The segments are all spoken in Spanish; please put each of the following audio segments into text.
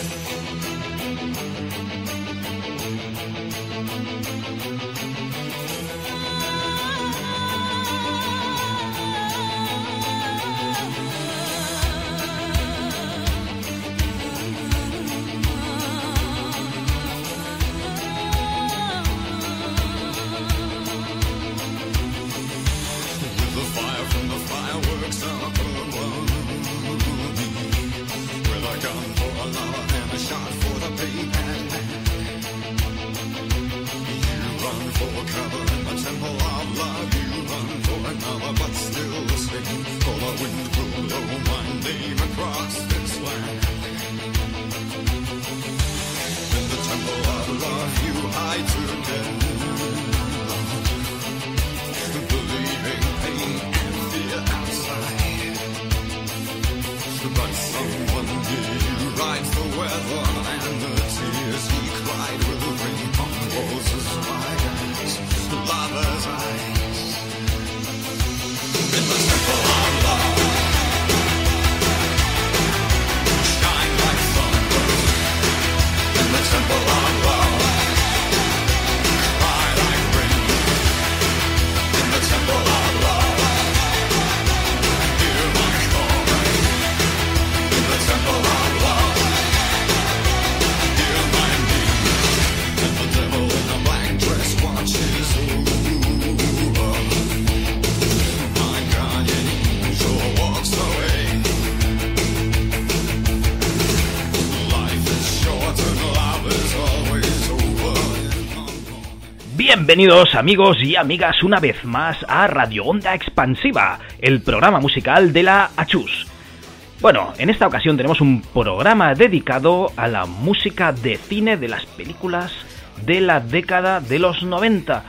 Thank you. Bienvenidos amigos y amigas una vez más a Radio Onda Expansiva, el programa musical de la Achus. Bueno, en esta ocasión tenemos un programa dedicado a la música de cine de las películas de la década de los 90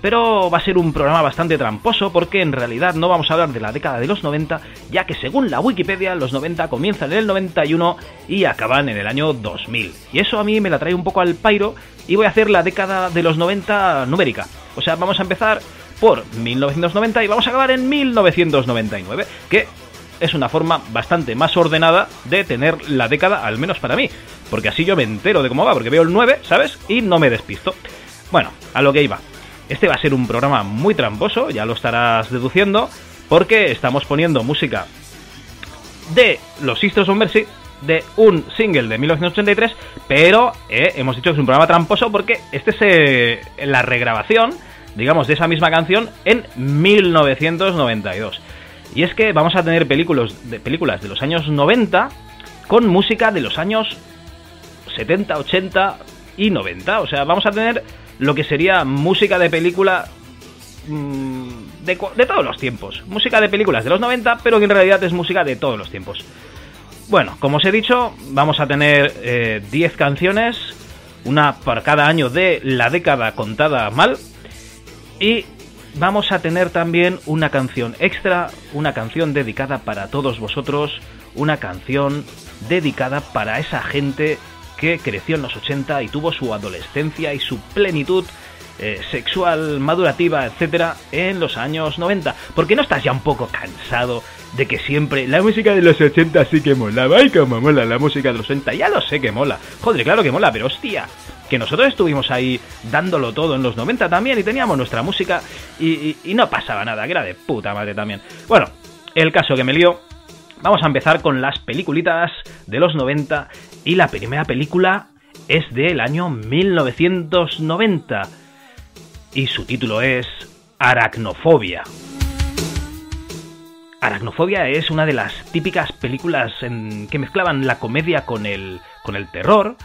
pero va a ser un programa bastante tramposo porque en realidad no vamos a hablar de la década de los 90, ya que según la Wikipedia los 90 comienzan en el 91 y acaban en el año 2000. Y eso a mí me la trae un poco al pairo y voy a hacer la década de los 90 numérica. O sea, vamos a empezar por 1990 y vamos a acabar en 1999, que es una forma bastante más ordenada de tener la década, al menos para mí, porque así yo me entero de cómo va, porque veo el 9, ¿sabes? Y no me despisto. Bueno, a lo que iba. Este va a ser un programa muy tramposo, ya lo estarás deduciendo, porque estamos poniendo música de los Sisters of Mercy, de un single de 1983, pero eh, hemos dicho que es un programa tramposo porque este es eh, la regrabación, digamos, de esa misma canción en 1992. Y es que vamos a tener películas películas de los años 90 con música de los años 70, 80 y 90. O sea, vamos a tener lo que sería música de película mm, de, todos los tiempos. Música de películas de los 90, pero que en realidad es música de todos los tiempos. Bueno, como os he dicho, vamos a tener 10 eh, canciones, una por cada año de la década contada mal. Y vamos a tener también una canción extra, una canción dedicada para todos vosotros, una canción dedicada para esa gente que creció en los 80 y tuvo su adolescencia y su plenitud eh, sexual, madurativa, etcétera, en los años 90. ¿Por qué no estás ya un poco cansado de que siempre la música de los 80 sí que mola? ¡Ay, cómo mola la música de los 80! Ya lo sé que mola. Joder, claro que mola, pero hostia, que nosotros estuvimos ahí dándolo todo en los 90 también y teníamos nuestra música y, y no pasaba nada, que era de puta madre también. Bueno, el caso que me lío. Vamos a empezar con las peliculitas de los 90 y la primera película es del año 1990 y su título es Aracnofobia. Aracnofobia es una de las típicas películas en que mezclaban la comedia con el, con el terror.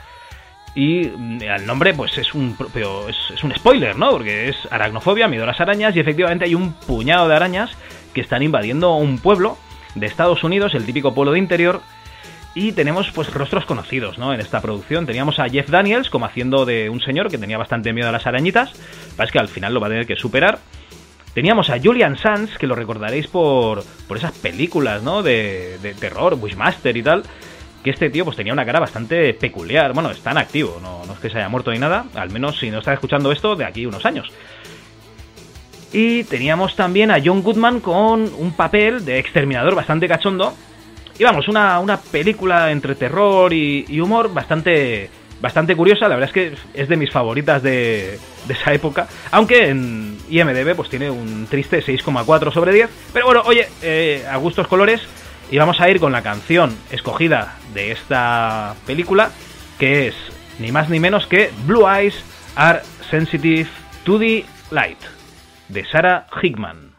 Y mm, el nombre, pues es un propio. Es, es, un spoiler, ¿no? Porque es aracnofobia, miedo a las arañas, y efectivamente hay un puñado de arañas que están invadiendo un pueblo de Estados Unidos, el típico pueblo de interior, y tenemos pues rostros conocidos, ¿no? En esta producción teníamos a Jeff Daniels como haciendo de un señor que tenía bastante miedo a las arañitas, es que al final lo va a tener que superar. Teníamos a Julian Sands, que lo recordaréis por, por esas películas, ¿no? De, de terror, Wishmaster y tal. Que este tío pues tenía una cara bastante peculiar. Bueno, está en activo, no, no es que se haya muerto ni nada. Al menos si no está escuchando esto de aquí unos años. Y teníamos también a John Goodman con un papel de exterminador bastante cachondo Y vamos, una, una película entre terror y, humor bastante, bastante curiosa. La verdad es que es de mis favoritas de, esa época. Aunque en IMDB pues tiene un triste 6,4 sobre 10. Pero bueno, oye, eh, a gustos colores. Y vamos a ir con la canción escogida de esta película, que es ni más ni menos que Blue Eyes Are Sensitive to the Light, de Sarah Hickman.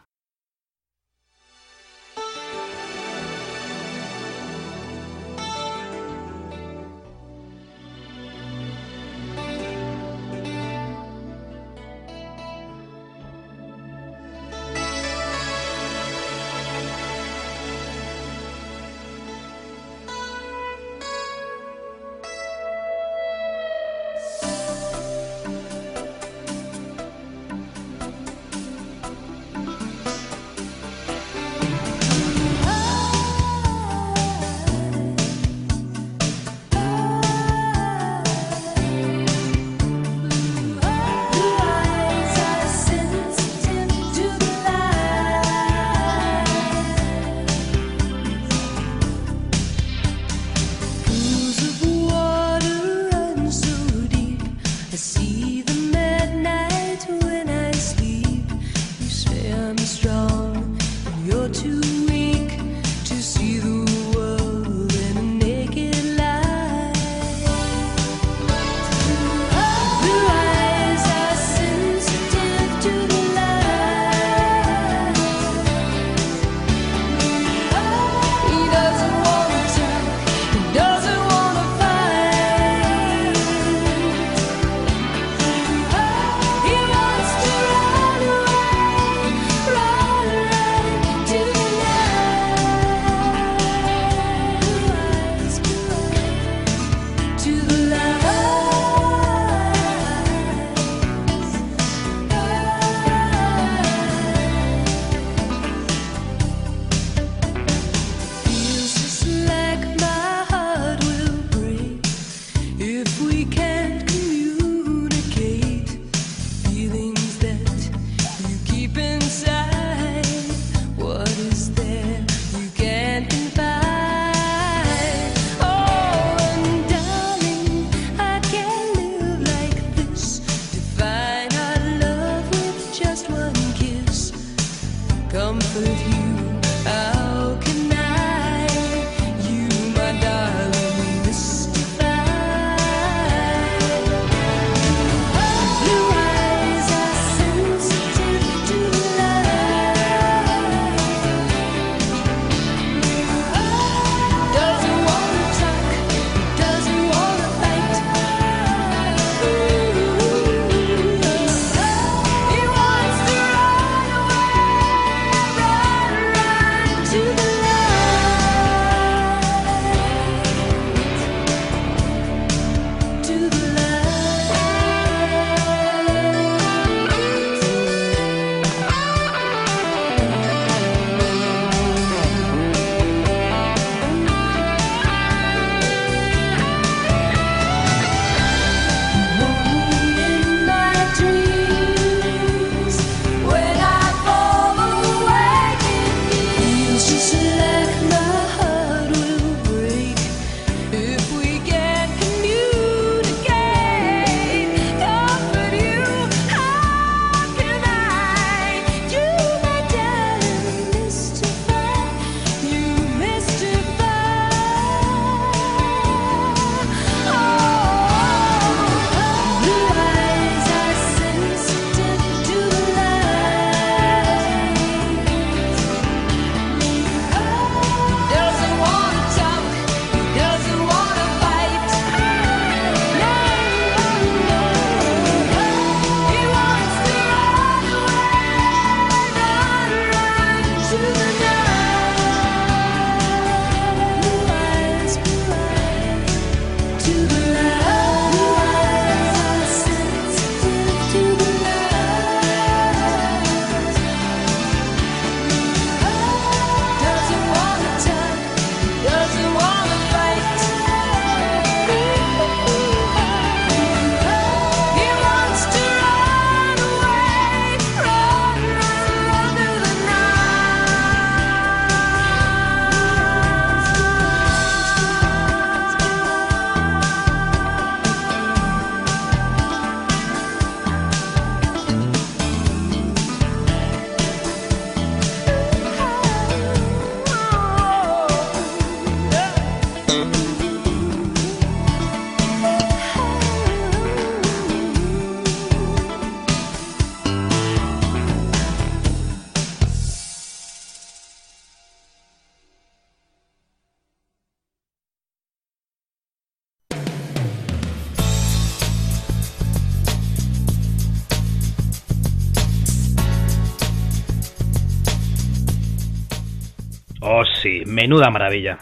Menuda maravilla.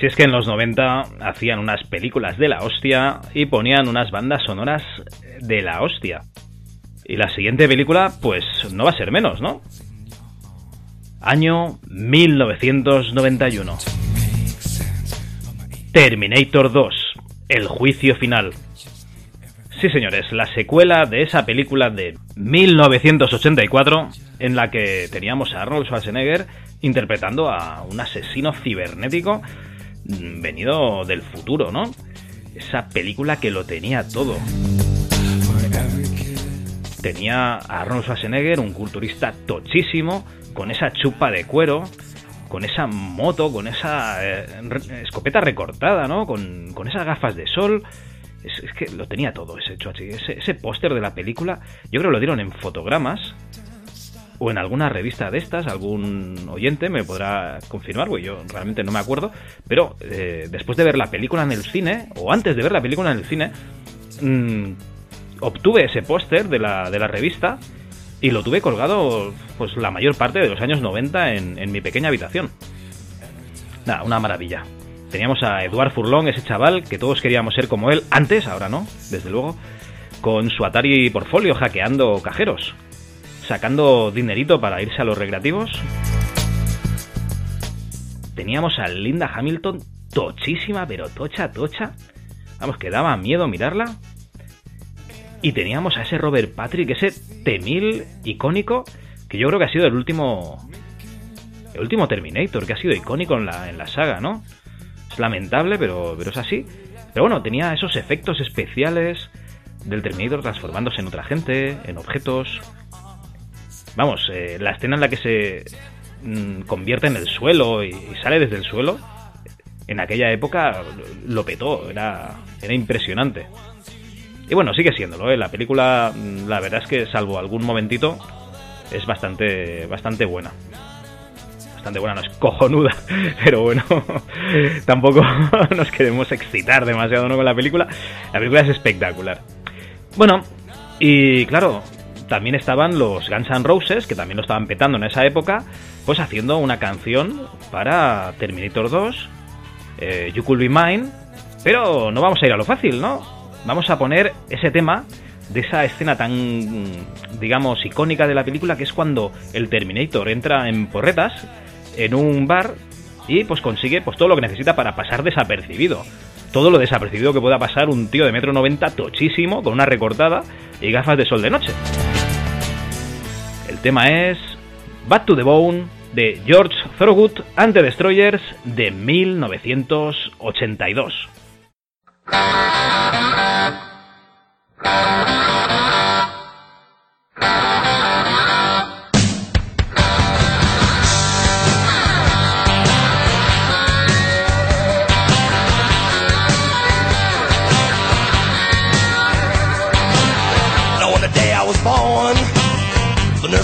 Si es que en los 90 hacían unas películas de la hostia y ponían unas bandas sonoras de la hostia. Y la siguiente película, pues no va a ser menos, ¿no? Año 1991. Terminator 2, El juicio final. Sí, señores, la secuela de esa película de 1984 en la que teníamos a Arnold Schwarzenegger interpretando a un asesino cibernético mm, venido del futuro, ¿no? Esa película que lo tenía todo. Tenía a Arnold Schwarzenegger, un culturista tochísimo, con esa chupa de cuero, con esa moto, con esa eh, escopeta recortada, ¿no? Con, con, esas gafas de sol. Es, que lo tenía todo ese hecho Ese, ese póster de la película, yo creo que lo dieron en fotogramas o en alguna revista de estas, algún oyente me podrá confirmar, güey, yo realmente no me acuerdo, pero eh, después de ver la película en el cine, o antes de ver la película en el cine, mmm, obtuve ese póster de la, de la revista y lo tuve colgado pues la mayor parte de los años 90 en, en mi pequeña habitación. Nada, una maravilla. Teníamos a Eduard Furlong, ese chaval que todos queríamos ser como él, antes, ahora no, desde luego, con su Atari Portfolio hackeando cajeros, sacando dinerito para irse a los recreativos. Teníamos a Linda Hamilton tochísima, pero tocha, tocha. Vamos, que daba miedo mirarla. Y teníamos a ese Robert Patrick, ese T-1000 icónico, que yo creo que ha sido el último. El último Terminator, que ha sido icónico en la, en la saga, ¿no? Es lamentable, pero, pero es así. Pero bueno, tenía esos efectos especiales del Terminator transformándose en otra gente, en objetos. Vamos, eh, la escena en la que se mm, convierte en el suelo y, sale desde el suelo, en aquella época lo petó, era, era impresionante. Y bueno, sigue siéndolo, ¿eh? La película, mm, la verdad es que salvo algún momentito, es bastante, bastante buena. Bastante buena, no es cojonuda, pero bueno, tampoco nos queremos excitar demasiado ¿no? con la película. La película es espectacular. Bueno, y claro, también estaban los Guns N' Roses, que también lo estaban petando en esa época, pues haciendo una canción para Terminator 2, eh, You Could Be Mine, pero no vamos a ir a lo fácil, ¿no? vamos a poner ese tema de esa escena tan, digamos, icónica de la película, que es cuando el Terminator entra en porretas en un bar y pues consigue pues todo lo que necesita para pasar desapercibido. Todo lo desapercibido que pueda pasar un tío de metro noventa tochísimo, con una recortada y gafas de sol de noche. Tema es Back to the Bone de George Thorogood and the Destroyers de 1982.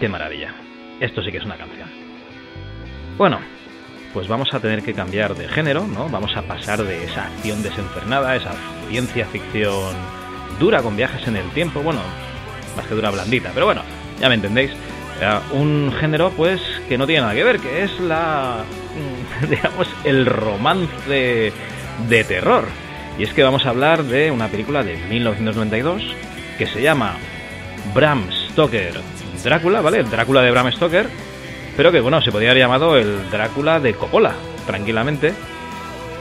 Qué maravilla. Esto sí que es una canción. Bueno, pues vamos a tener que cambiar de género, ¿no? Vamos a pasar de esa acción desenfrenada, esa ciencia ficción dura con viajes en el tiempo, bueno, más que dura blandita, pero bueno, ya me entendéis. a un género pues que no tiene nada que ver, que es la digamos el romance de terror. Y es que vamos a hablar de una película de 1992 que se llama Bram Stoker Drácula, ¿vale? El Drácula de Bram Stoker, pero que bueno, se podría haber llamado el Drácula de Coppola, tranquilamente,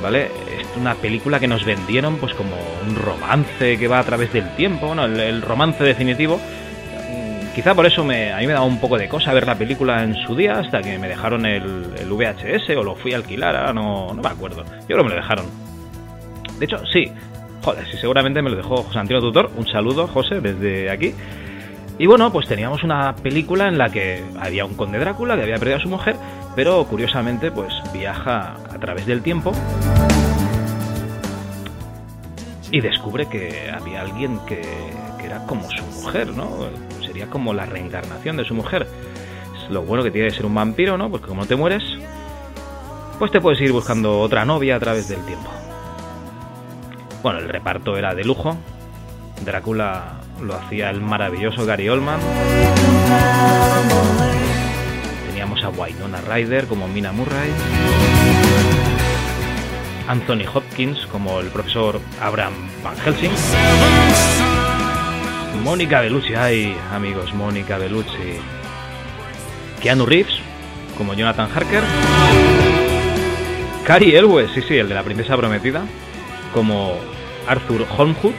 ¿vale? Es una película que nos vendieron pues como un romance que va a través del tiempo, bueno, el, romance definitivo. Mm, Quizá por eso me, a mí me daba un poco de cosa ver la película en su día, hasta que me dejaron el, VHS o lo fui a alquilar, no, no me acuerdo. Yo creo que me lo dejaron. De hecho, sí. Joder, sí, seguramente me lo dejó José Antonio Tutor. Un saludo, José, desde aquí. Y bueno, pues teníamos una película en la que había un conde Drácula que había perdido a su mujer, pero curiosamente pues viaja a través del tiempo y descubre que había alguien que, era como su mujer, ¿no? Sería como la reencarnación de su mujer. Es lo bueno que tiene de ser un vampiro, ¿no? Porque como no te mueres, pues te puedes ir buscando otra novia a través del tiempo. Bueno, el reparto era de lujo. Drácula lo hacía el maravilloso Gary Oldman. Teníamos a Winona Ryder como Mina Murray. Anthony Hopkins como el profesor Abraham Van Helsing. Mónica Bellucci, ay amigos, Mónica Bellucci. Keanu Reeves como Jonathan Harker. Cary Elwes, sí, sí, el de la princesa prometida, como Arthur Holmwood.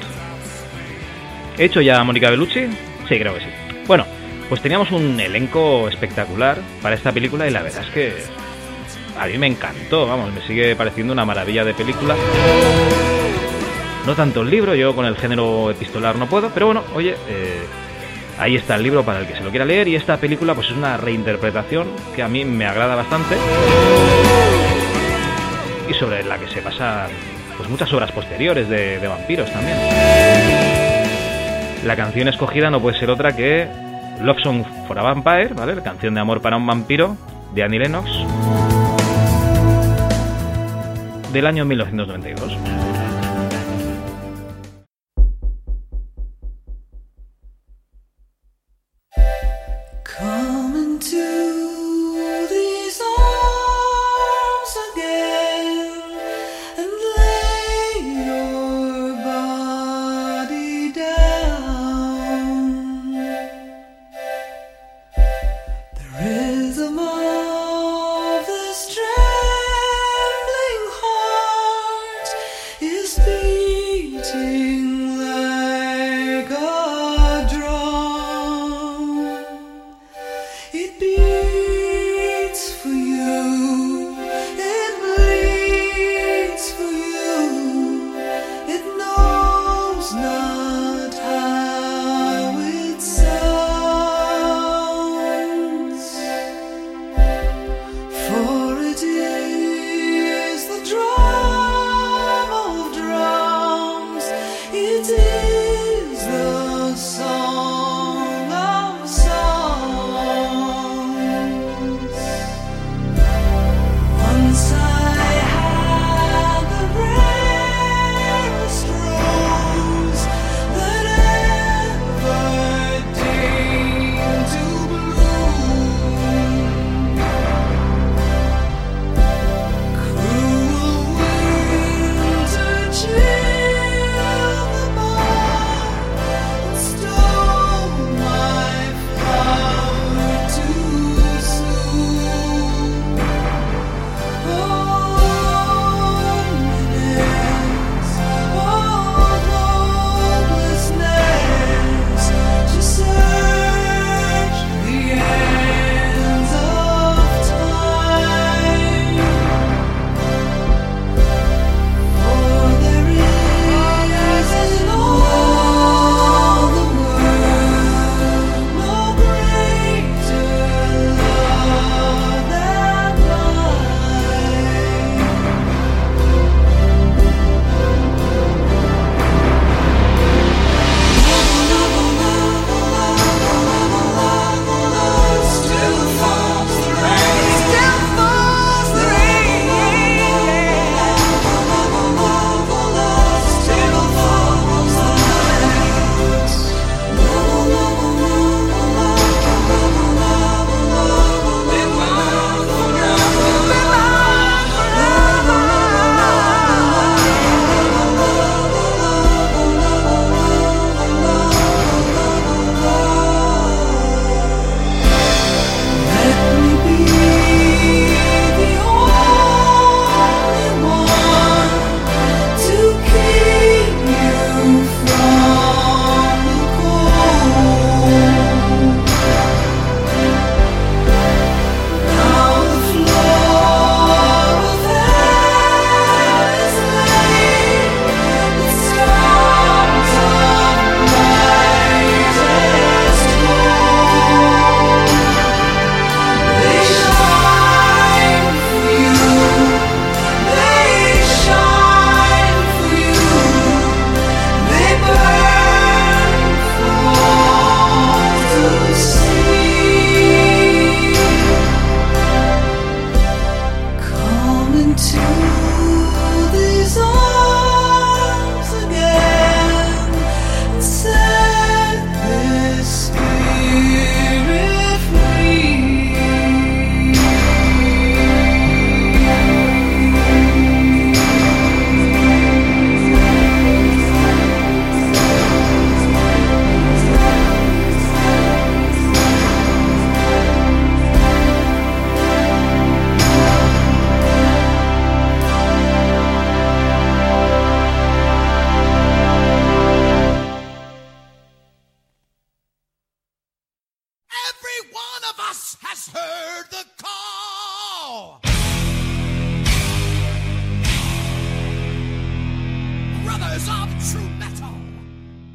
¿He hecho ya a Mónica Bellucci? Sí, creo que sí. Bueno, pues teníamos un elenco espectacular para esta película y la verdad es que a mí me encantó, vamos, me sigue pareciendo una maravilla de película. No tanto el libro, yo con el género epistolar no puedo, pero bueno, oye, eh, ahí está el libro para el que se lo quiera leer y esta película pues es una reinterpretación que a mí me agrada bastante y sobre la que se pasan pues muchas obras posteriores de, de vampiros también. La canción escogida no puede ser otra que Love Song for a Vampire, ¿vale? La canción de amor para un vampiro de Annie Lennox del año 1992.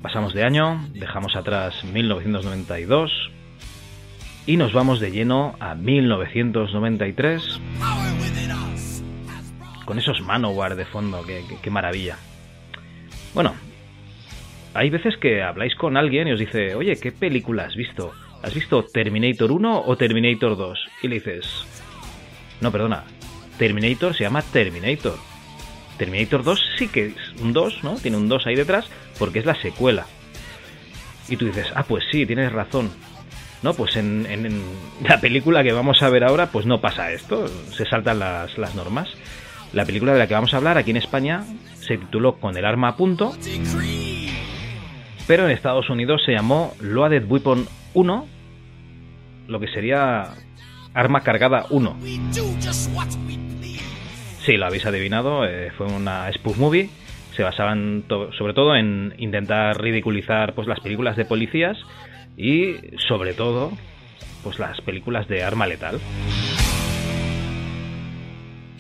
Pasamos de año, dejamos atrás 1992 y nos vamos de lleno a 1993 con esos Manowar de fondo, qué, maravilla. Bueno, hay veces que habláis con alguien y os dice, oye, ¿qué película has visto? ¿Has visto Terminator 1 o Terminator 2? Y le dices, no, perdona, Terminator se llama Terminator. Terminator 2 sí que es un 2, ¿no? Tiene un 2 ahí detrás porque es la secuela. Y tú dices, ah, pues sí, tienes razón. No, pues en, la película que vamos a ver ahora, pues no pasa esto, se saltan las, las normas. La película de la que vamos a hablar aquí en España se tituló Con el arma a punto, pero en Estados Unidos se llamó Loaded Weapon 1, lo que sería Arma Cargada 1. Sí, lo habéis adivinado, eh, fue una spoof movie, se basaban sobre todo en intentar ridiculizar pues las películas de policías y sobre todo pues las películas de arma letal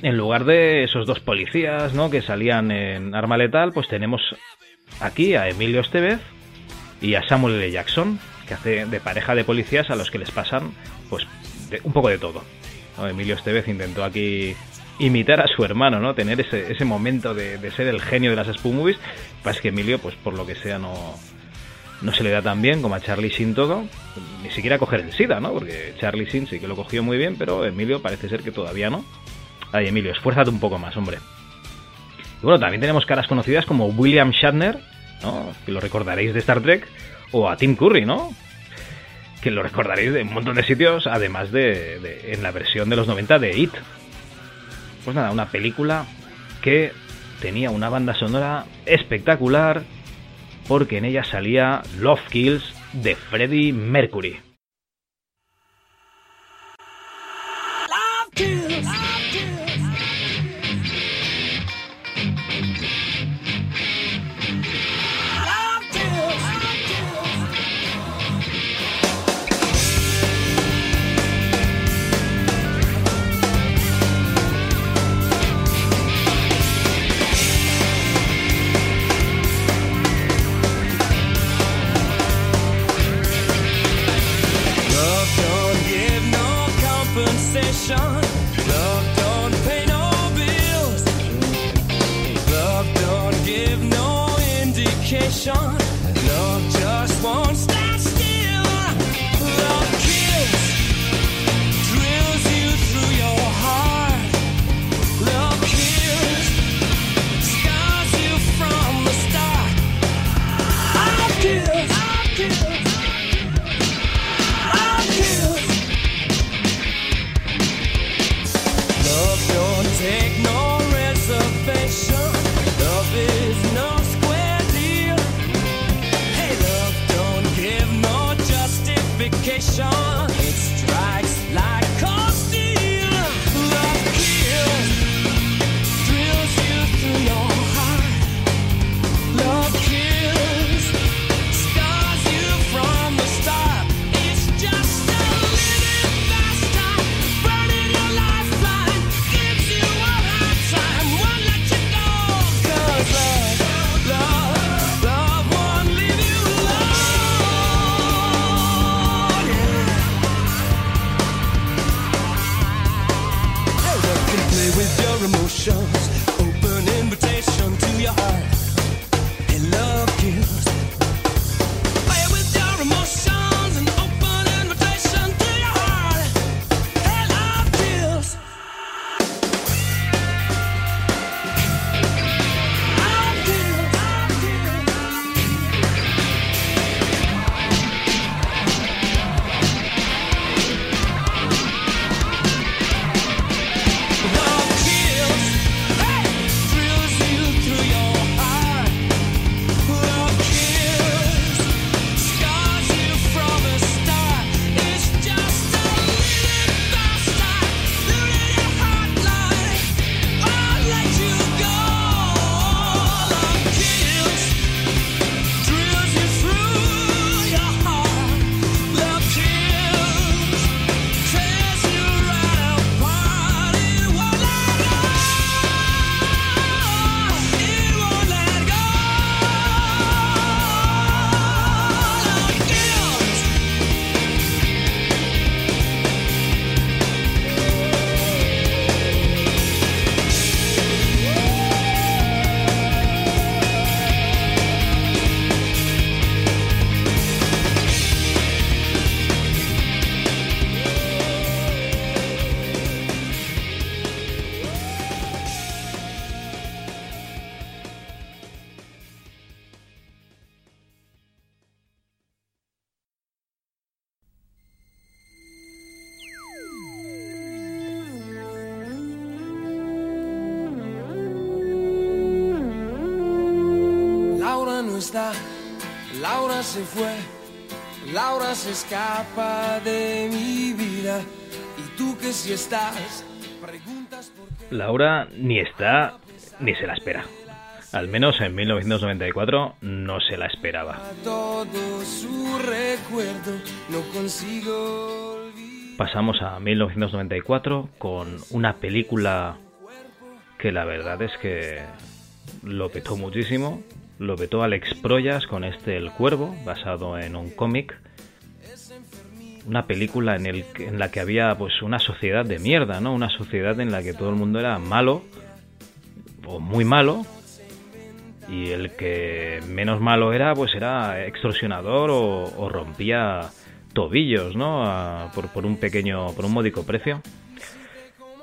en lugar de esos dos policías ¿no? que salían en Arma Letal, pues tenemos aquí a Emilio Estevez y a Samuel L. Jackson, que hace de pareja de policías a los que les pasan pues un poco de todo. Emilio Estevez intentó aquí imitar a su hermano, ¿no? Tener ese, ese momento de, ser el genio de las Spoon Movies. Pasa que Emilio, pues por lo que sea, no, no se le da tan bien como a Charlie Sheen todo. Ni siquiera coger el SIDA, ¿no? Porque Charlie Sheen sí que lo cogió muy bien, pero Emilio parece ser que todavía no. Ay, Emilio, esfuérzate un poco más, hombre. Y bueno, también tenemos caras conocidas como William Shatner, ¿no? Que lo recordaréis de Star Trek, o a Tim Curry, ¿no? Que lo recordaréis de un montón de sitios, además de, en la versión de los 90 de It. Pues nada, una película que tenía una banda sonora espectacular porque en ella salía Love Kills de Freddie Mercury. está, escapa de mi vida. Y tú que si estás, preguntas por qué. Laura ni está ni se la espera. Al menos en 1994 no se la esperaba. Todo su recuerdo no consigo olvidar. Pasamos a 1994 con una película que la verdad es que lo petó muchísimo. Lo petó Alex Proyas con este El Cuervo, basado en un cómic. Una película en, el, en la que había pues una sociedad de mierda, ¿no? Una sociedad en la que todo el mundo era malo o muy malo y el que menos malo era pues era extorsionador o, o rompía tobillos, ¿no? Por, por un pequeño, por un módico precio.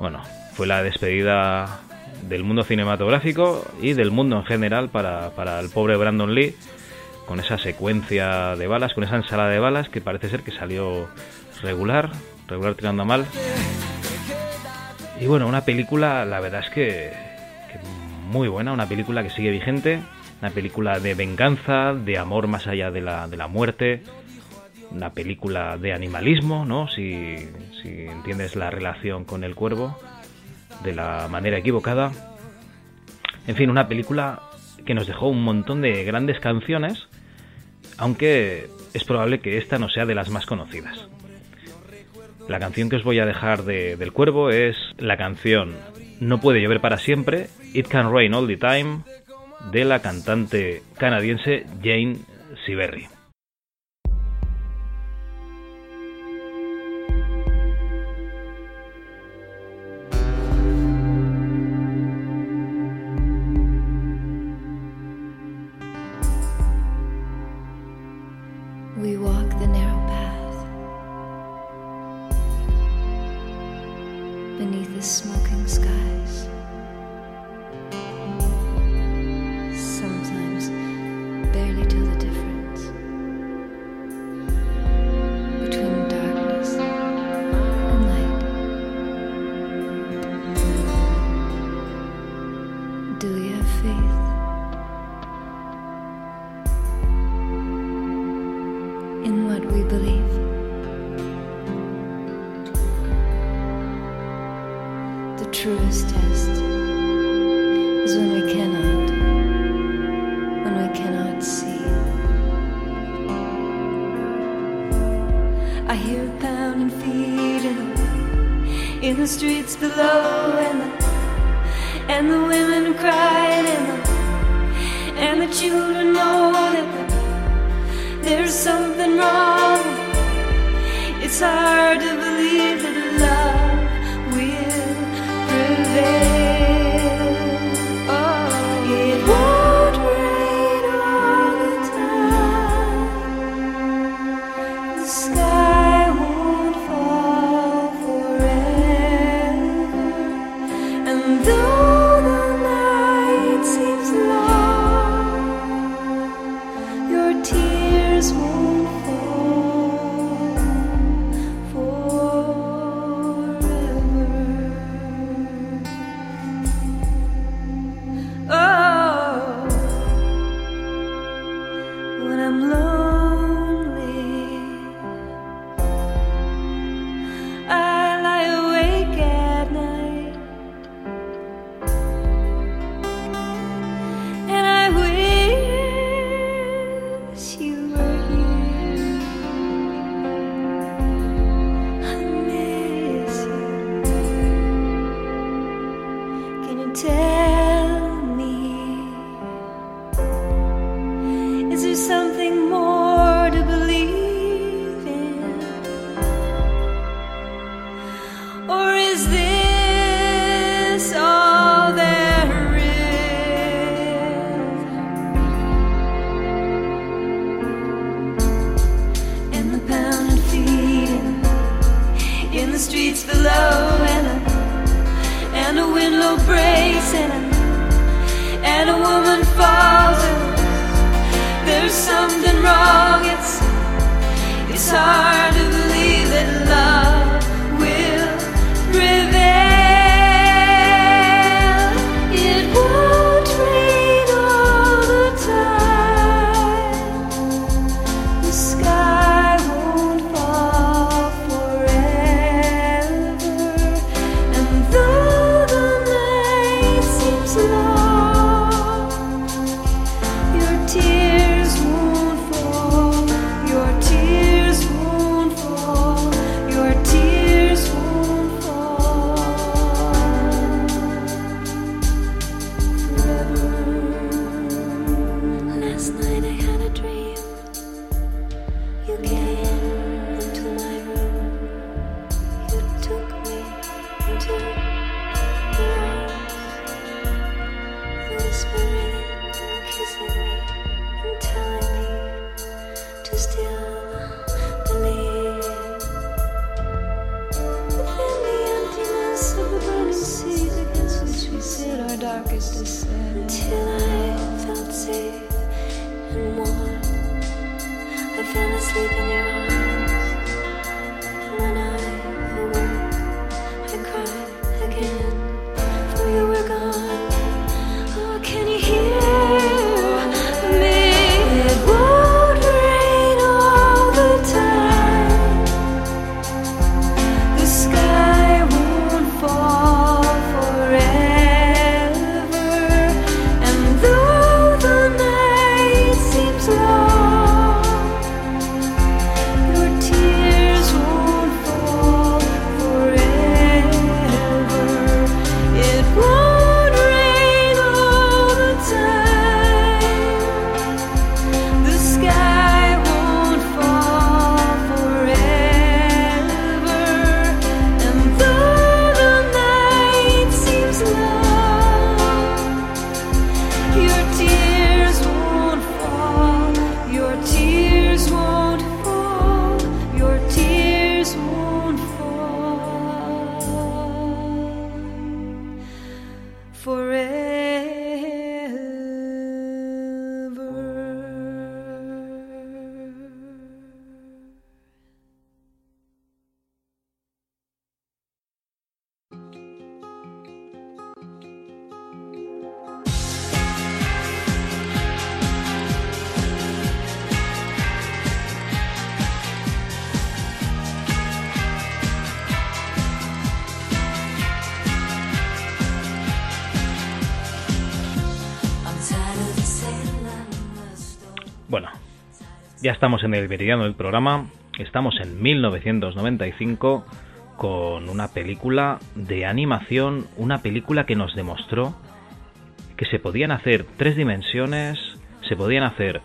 Bueno, fue la despedida del mundo cinematográfico y del mundo en general para, para el pobre Brandon Lee, con esa secuencia de balas, con esa ensalada de balas que parece ser que salió regular, regular tirando mal. Y bueno, una película, la verdad es que, que muy buena, una película que sigue vigente, una película de venganza, de amor más allá de la, de la muerte, una película de animalismo, ¿no? Si, si entiendes la relación con el cuervo de la manera equivocada. En fin, una película que nos dejó un montón de grandes canciones, aunque es probable que esta no sea de las más conocidas. La canción que os voy a dejar de- del cuervo es la canción No puede llover para siempre, It Can Rain All the Time, de la cantante canadiense Jane Siberry. still estamos en el meridiano del programa. Estamos en 1995 con una película de animación, una película que nos demostró que se podían hacer tres dimensiones, se podían hacer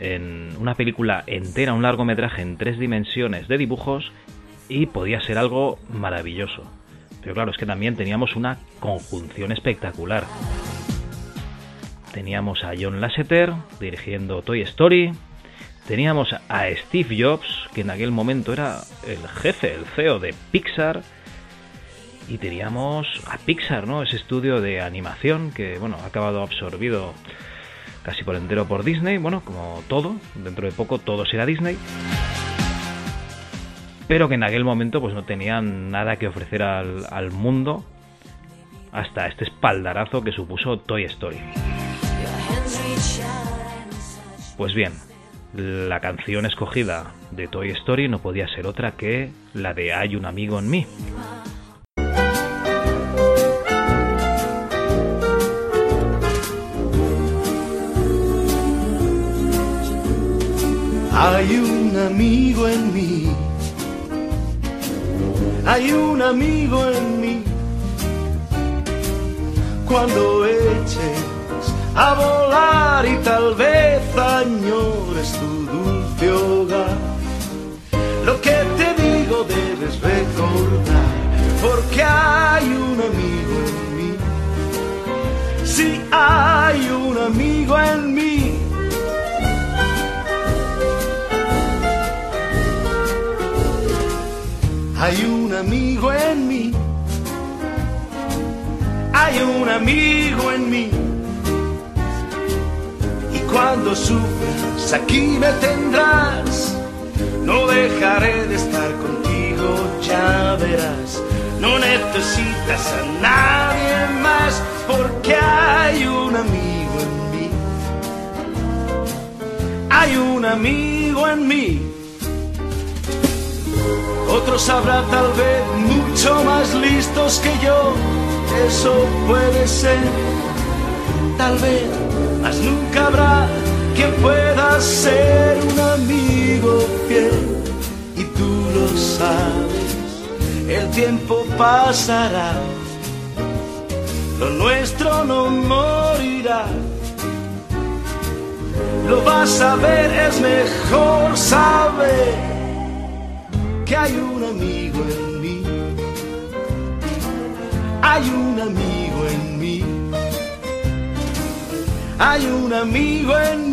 en una película entera, un largometraje en tres dimensiones de dibujos y podía ser algo maravilloso. Pero claro, es que también teníamos una conjunción espectacular. Teníamos a John Lasseter dirigiendo Toy Story. Teníamos a Steve Jobs, que en aquel momento era el jefe, el CEO de Pixar. Y teníamos a Pixar, ¿no? Ese estudio de animación que, bueno, ha acabado absorbido casi por entero por Disney. Bueno, como todo, dentro de poco todo será Disney. Pero que en aquel momento pues no tenían nada que ofrecer al, al mundo hasta este espaldarazo que supuso Toy Story. Pues bien, la canción escogida de Toy Story no podía ser otra que la de Hay un amigo en mí. Hay un amigo en mí. Hay un amigo en mí. Cuando eches a volar y tal vez añores Lo que te digo debes recordar, porque hay un amigo en mí. Sí, hay un amigo en mí. Hay un amigo en mí. Hay un amigo en mí. Cuando sufras, aquí me tendrás. No dejaré de estar contigo, ya verás. No necesitas a nadie más, porque hay un amigo en mí. Hay un amigo en mí. Otros habrá tal vez mucho más listos que yo, eso puede ser, tal vez, mas nunca habrá quien pueda ser un amigo fiel. Y tú lo sabes, el tiempo pasará, lo nuestro no morirá. Lo vas a ver, es mejor saber que hay un amigo en mí. Hay un amigo Hay un amigo en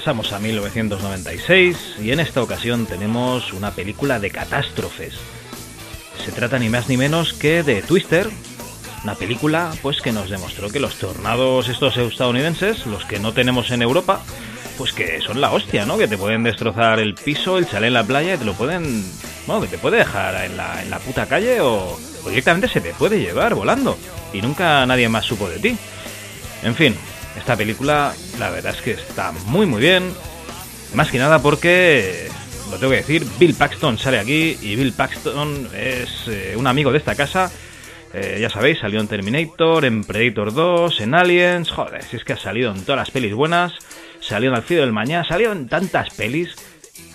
pasamos a 1996 y en esta ocasión tenemos una película de catástrofes. Se trata ni más ni menos que de Twister, una película pues que nos demostró que los tornados estos estadounidenses, los que no tenemos en Europa, pues que son la hostia, ¿no? Que te pueden destrozar el piso, el chalet en la playa y te lo pueden... Bueno, que te puede dejar en la, puta calle o directamente se te puede llevar volando y nunca nadie más supo de ti. En fin, esta película, la verdad es que está muy muy bien. Más que nada porque, lo tengo que decir, Bill Paxton sale aquí y Bill Paxton es eh, un amigo de esta casa. Eh, ya sabéis, salió en Terminator, en Predator 2, en Aliens. Joder, si es que ha salido en todas las pelis buenas. Salió en Al del Mañana, salió en tantas pelis.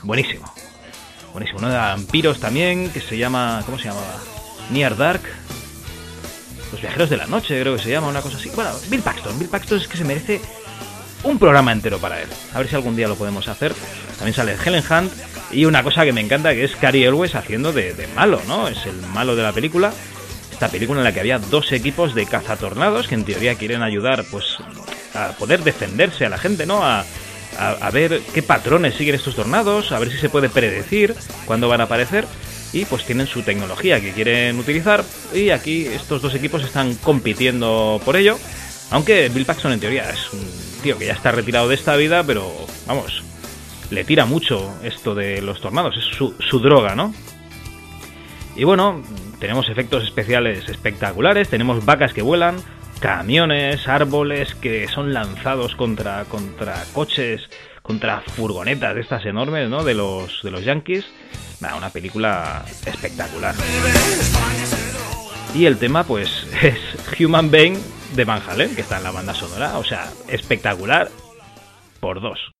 Buenísimo. Buenísimo. Uno de vampiros también, que se llama. ¿Cómo se llamaba? Near Dark. Los viajeros de la noche, creo que se llama, una cosa así. Bueno, Bill Paxton. Bill Paxton es que se merece un programa entero para él. A ver si algún día lo podemos hacer. También sale Helen Hunt. Y una cosa que me encanta que es Cary Elwes haciendo de, de malo, ¿no? Es el malo de la película. Esta película en la que había dos equipos de cazatornados que en teoría quieren ayudar, pues, a poder defenderse a la gente, ¿no? A, a, a ver qué patrones siguen estos tornados, a ver si se puede predecir cuándo van a aparecer y pues tienen su tecnología que quieren utilizar y aquí estos dos equipos están compitiendo por ello. Aunque Bill Paxton en teoría es un que ya está retirado de esta vida, pero vamos, le tira mucho esto de los tornados, es su, su droga, ¿no? Y bueno, tenemos efectos especiales espectaculares, tenemos vacas que vuelan, camiones, árboles que son lanzados contra, contra coches, contra furgonetas de estas enormes, ¿no? De los, de los yankees. Nah, una película espectacular. Y el tema, pues, es Human Being de Van Halen, que está en la banda sonora. O sea, espectacular por dos.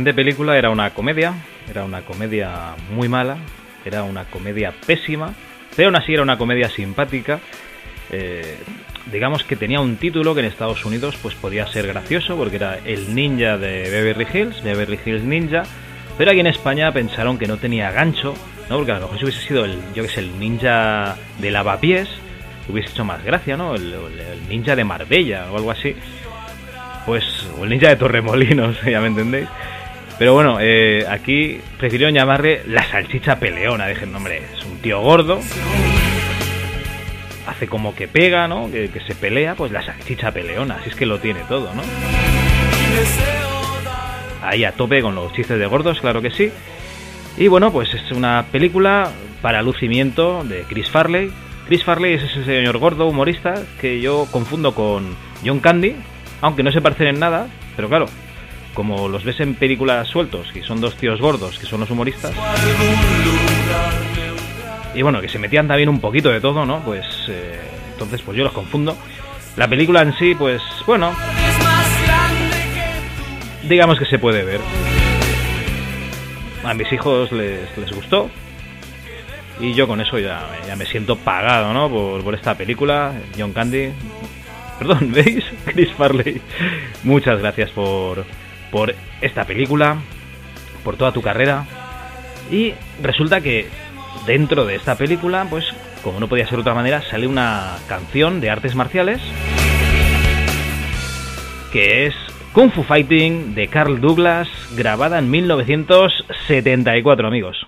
Siguiente película era una comedia, era una comedia muy mala, era una comedia pésima, pero aún así era una comedia simpática. Eh, digamos que tenía un título que en Estados Unidos pues podía ser gracioso porque era El Ninja de Beverly Hills, Beverly Hills Ninja, pero aquí en España pensaron que no tenía gancho, ¿no? Porque a lo mejor si hubiese sido el, yo que sé, el ninja de lavapiés, hubiese hecho más gracia, ¿no? El, el ninja de Marbella o algo así pues, o el ninja de Torremolinos, ya me entendéis. Pero bueno, eh, aquí prefirieron llamarle la salchicha peleona. Dije, no, hombre, es un tío gordo. Hace como que pega, ¿no? Que, se pelea, pues la salchicha peleona. Así es que lo tiene todo, ¿no? Ahí a tope con los chistes de gordos, claro que sí. Y bueno, pues es una película para lucimiento de Chris Farley. Chris Farley es ese señor gordo humorista que yo confundo con John Candy, aunque no se parecen en nada, pero claro, como los ves en películas sueltos, y son dos tíos gordos, que son los humoristas, y bueno, que se metían también un poquito de todo, ¿no? Pues eh, entonces pues yo los confundo. La película en sí, pues bueno, digamos que se puede ver. A mis hijos les, les gustó. Y yo con eso ya, ya me siento pagado, ¿no? Por, por esta película. John Candy, Perdón, ¿veis? Chris Farley. Muchas gracias por, por esta película, por toda tu carrera. Y resulta que dentro de esta película, pues como no podía ser de otra manera, sale una canción de artes marciales que es Kung Fu Fighting de Carl Douglas, grabada en 1974, amigos.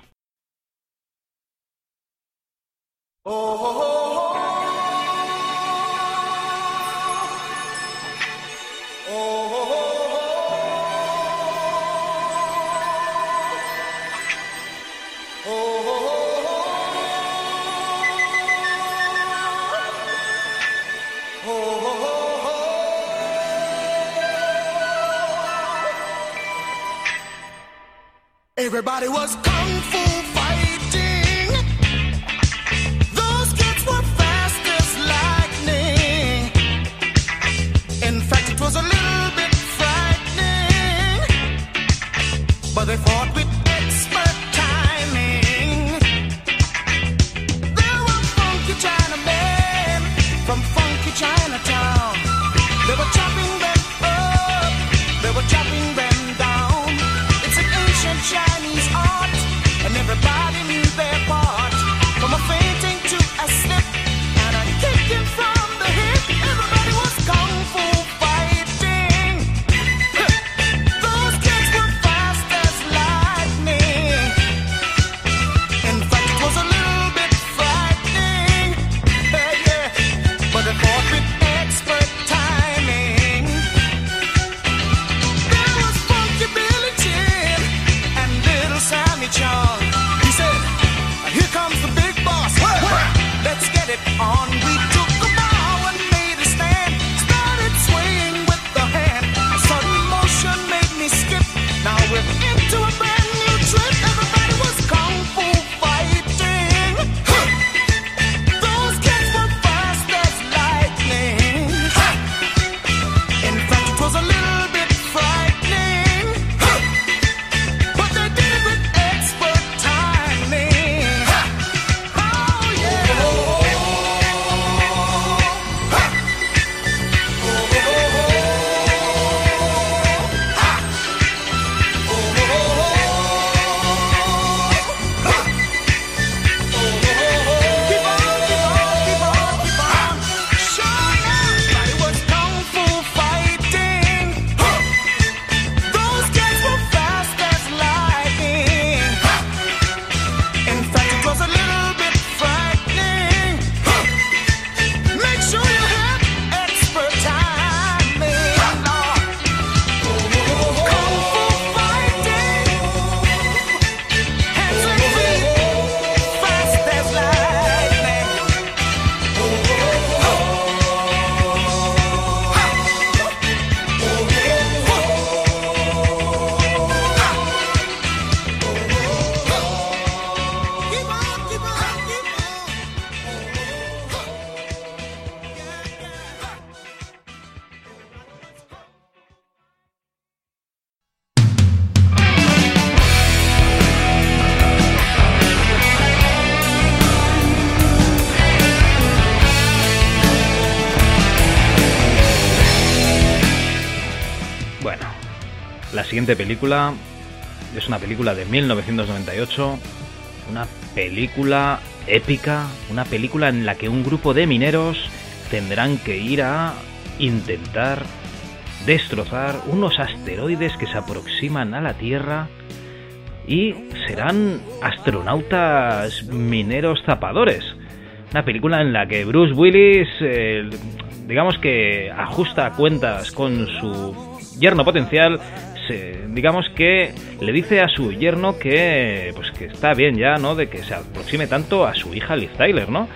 Everybody was kung fu fighting. Those kids were fast as lightning. In fact, it was a little bit frightening. But they fought everybody película es una película de 1998, una película épica, una película en la que un grupo de mineros tendrán que ir a intentar destrozar unos asteroides que se aproximan a la Tierra y serán astronautas mineros zapadores. Una película en la que Bruce Willis, eh, digamos que ajusta cuentas con su yerno potencial, digamos que le dice a su yerno que, pues que está bien ya, ¿no? De que se aproxime tanto a su hija Liz Tyler, ¿no?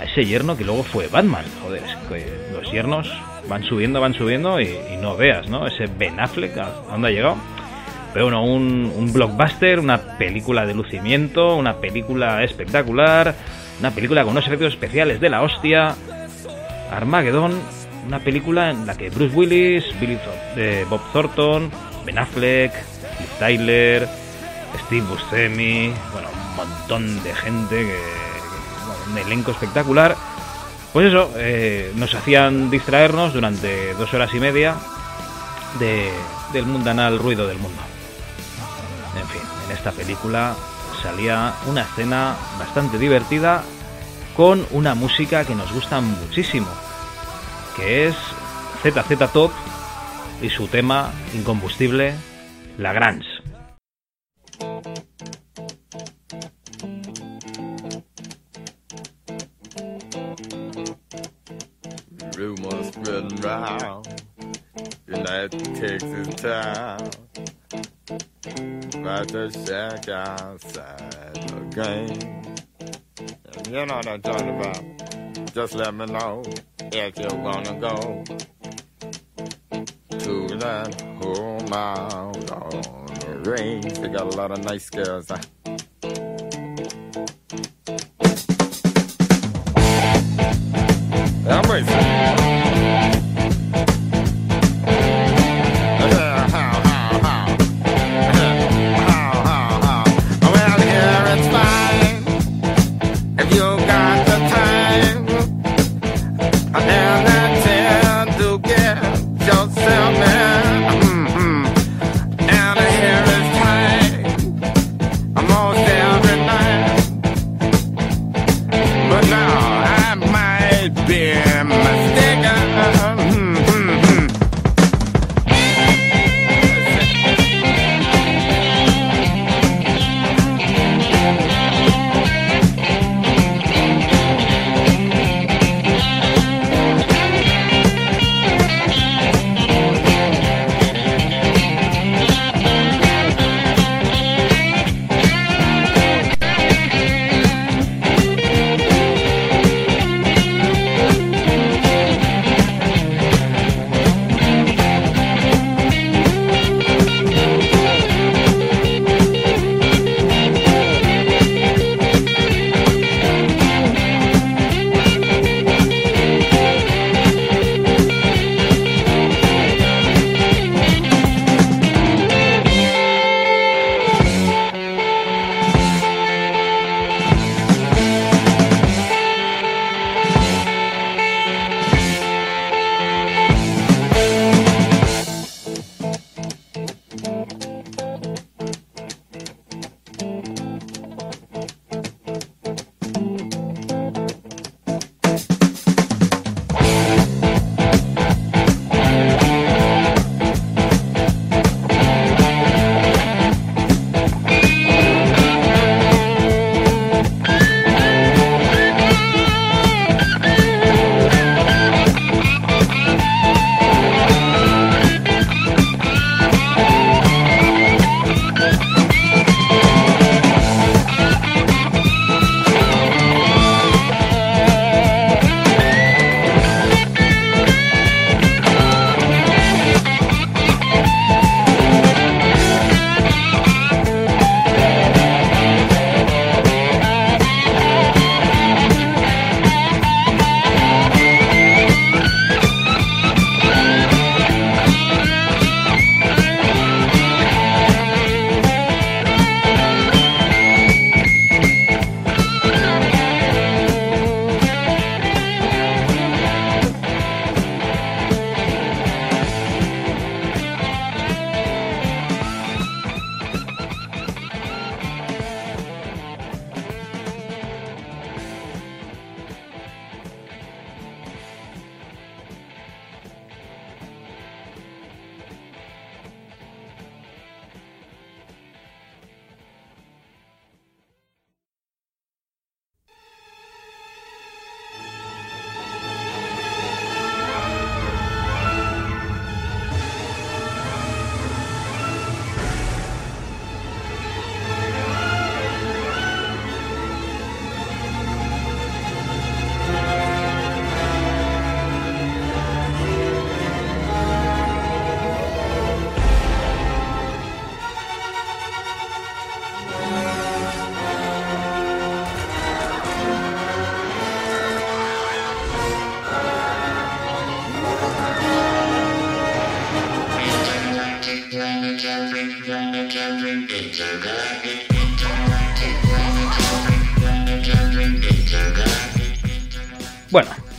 A ese yerno que luego fue Batman. Joder, es que los yernos van subiendo, van subiendo y, no veas, ¿no? Ese Ben Affleck, ¿a dónde ha llegado? Pero bueno, un, un blockbuster, una película de lucimiento, una película espectacular, una película con unos efectos especiales de la hostia. Armageddon, una película en la que Bruce Willis, Billy eh, Bob Thornton, Ben Affleck, Liv Tyler, Steve Buscemi, bueno, un montón de gente un elenco espectacular. Pues eso, eh, nos hacían distraernos durante dos horas y media de, del mundanal ruido del mundo. En fin, en esta película salía una escena bastante divertida con una música que nos gusta muchísimo, que es ZZ Top y su tema incombustible, La Grange. Rumors spreading round, United Texas town, about to shack outside the game. You know what I'm talking about. Just let me know if you're gonna go to that home out on the range. They got a lot of nice girls. Huh? I'm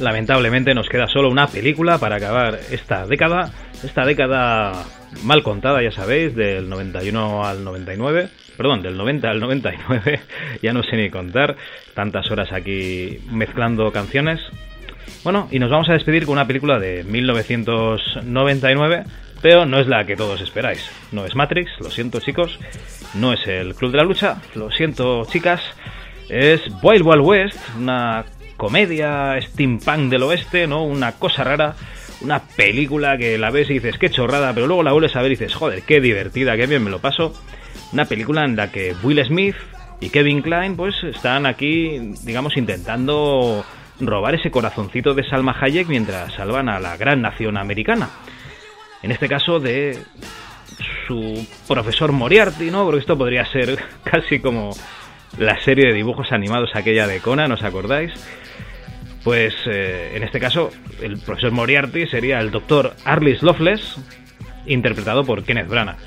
lamentablemente nos queda solo una película para acabar esta década, esta década mal contada, ya sabéis, del 91 al 99, perdón, del 90 al 99, ya no sé ni contar, tantas horas aquí mezclando canciones. Bueno, y nos vamos a despedir con una película de 1999, pero no es la que todos esperáis. No es Matrix, lo siento chicos, no es el Club de la Lucha, lo siento chicas, es Wild Wild West, una comedia steampunk del oeste, ¿no? Una cosa rara, una película que la ves y dices, qué chorrada, pero luego la vuelves a ver y dices, joder, qué divertida, qué bien me lo paso. Una película en la que Will Smith y Kevin Klein, pues, están aquí, digamos, intentando robar ese corazoncito de Salma Hayek mientras salvan a la gran nación americana. En este caso de su profesor Moriarty, ¿no? Porque esto podría ser casi como la serie de dibujos animados aquella de Conan, ¿os acordáis? Pues eh, en este caso, el profesor Moriarty sería el doctor Arlis Loveless, interpretado por Kenneth Branagh.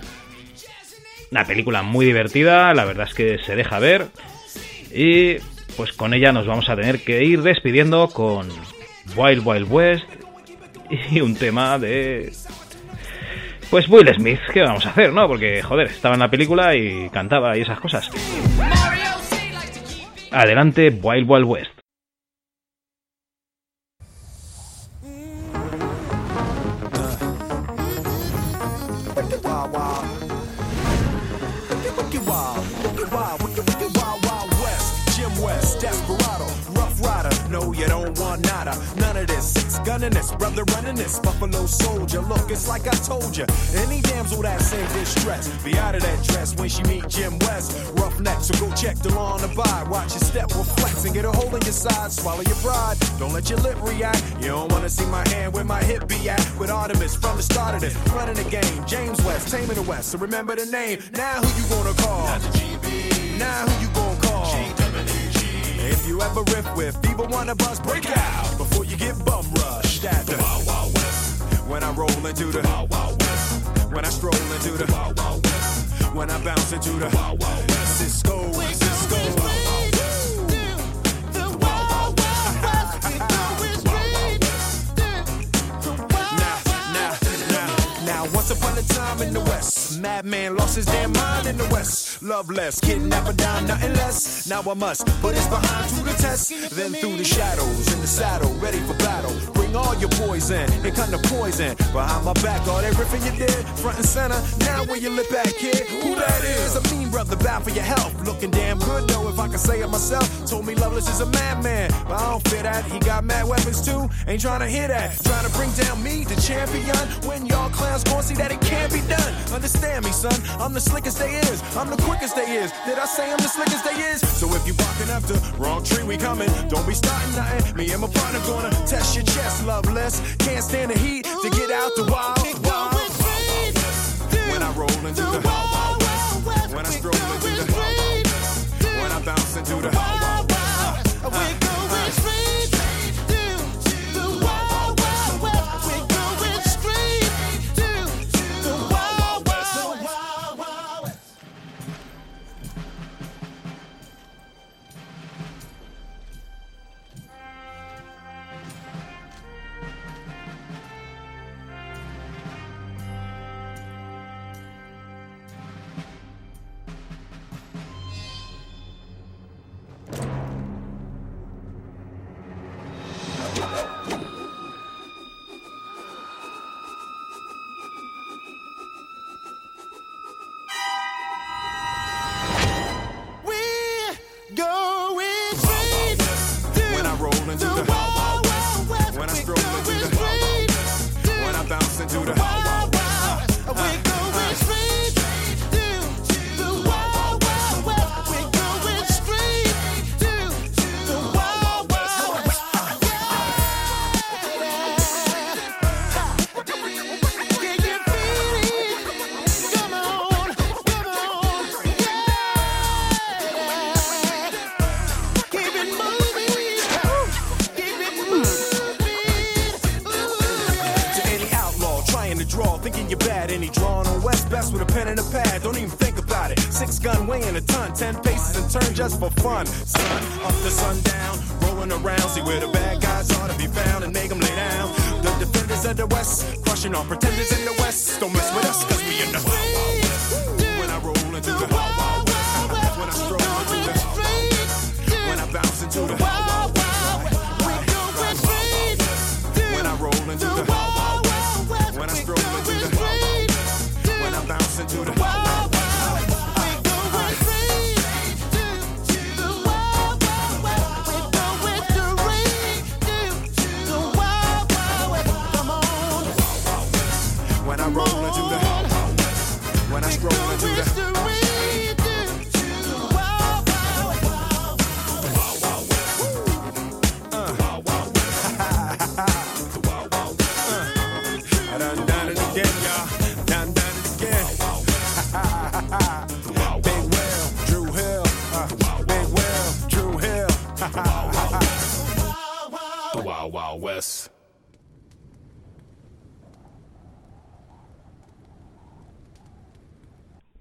Una película muy divertida, la verdad es que se deja ver. Y pues con ella nos vamos a tener que ir despidiendo con Wild Wild West y un tema de... Pues Will Smith, ¿qué vamos a hacer, no? Porque, joder, estaba en la película y cantaba y esas cosas. Adelante, Wild Wild West. Gunning this, brother running this. Buffalo soldier, look, it's like I told you. Any damsel that same distress, be out of that dress when she meet Jim West. Rough neck, so go check the law on the buy. Watch your step reflex and get a hole in your side. Swallow your pride, don't let your lip react. You don't wanna see my hand where my hip be at. With Artemis from the start of this, running the game. James West, taming the West, so remember the name. Now who you gonna call? Not the GB. Now who you gonna call? If you ever riff with fever wanna bust, break out before you get bum rushed at the Wild Wild West. When I roll into the Wild Wild West. When I stroll into the Wild Wild West. When I bounce into the Wild Wild West. Cisco, Cisco. Once upon a time in the West, madman lost his damn mind in the West. Loveless, kidnapper down, nothing less. Now I must put his behind to the test. Then through the shadows, in the saddle, ready for battle. Bring all your poison, it kind of poison. Behind my back, all that ripping you did, front and center. Now where you lip at, kid? Who that is? A mean brother, bad for your health. Looking damn good though, if I can say it myself. Told me Loveless is a madman, but I don't fit that. He got mad weapons too, ain't trying to hear that. Trying to bring down me, the champion. When y'all clowns gon' see that it can't be done. Understand me, son. I'm the slickest they is. I'm the quickest they is. Did I say I'm the slickest they is? So if you barking up the wrong tree, we coming. Don't be starting nothing. Me and my partner gonna test your chest, loveless. Can't stand the heat to get out the wild. wild. When I roll into the wild, wild, when I stroll into the wild, when I bounce into the wild, wild,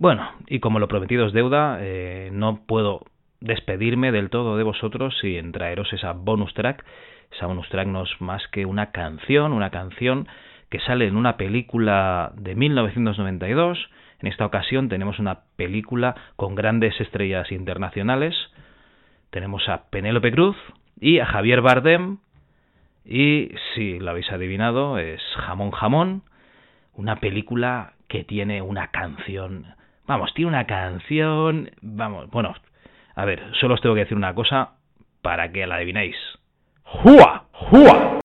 Bueno, y como lo prometido es deuda, eh, no puedo despedirme del todo de vosotros sin traeros esa bonus track. Esa bonus track no es más que una canción, una canción que sale en una película de 1992. En esta ocasión tenemos una película con grandes estrellas internacionales. Tenemos a Penélope Cruz y a Javier Bardem. Y si lo habéis adivinado, es Jamón Jamón, una película que tiene una canción Vamos, tiene una canción. Vamos, bueno. A ver, solo os tengo que decir una cosa para que la adivinéis. ¡Jua! ¡Jua!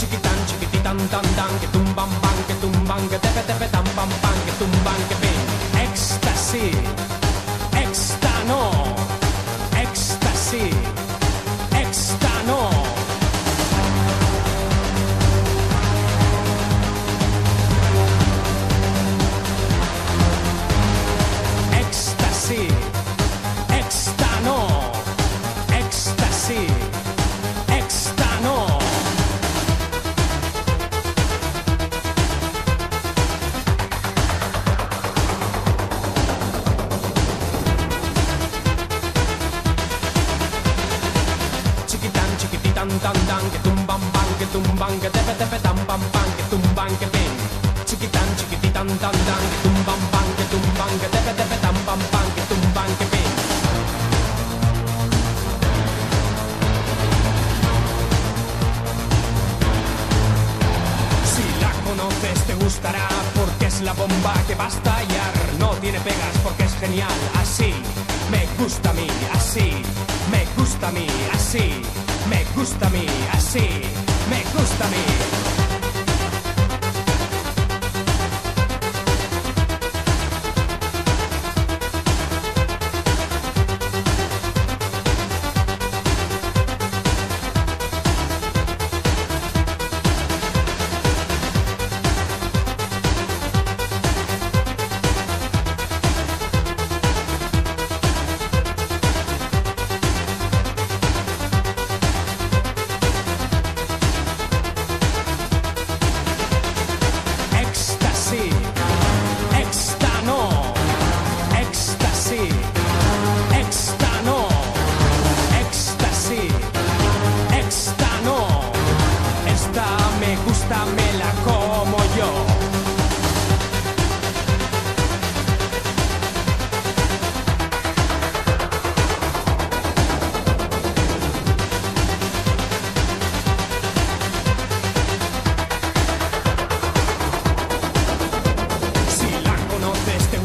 chiki tan chiki tan tan tan ke tum bam bam ke tum bam ke tepe tepe tam bam bam ke tum bam ke bing ecstasy.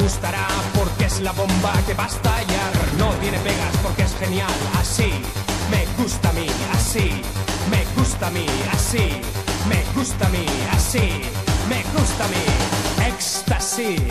Gustará porque es la bomba que va a estallar. No tiene pegas porque es genial. Así me gusta a mí, así me gusta a mí, así me gusta a mí, así me gusta a mí. Éxtasis,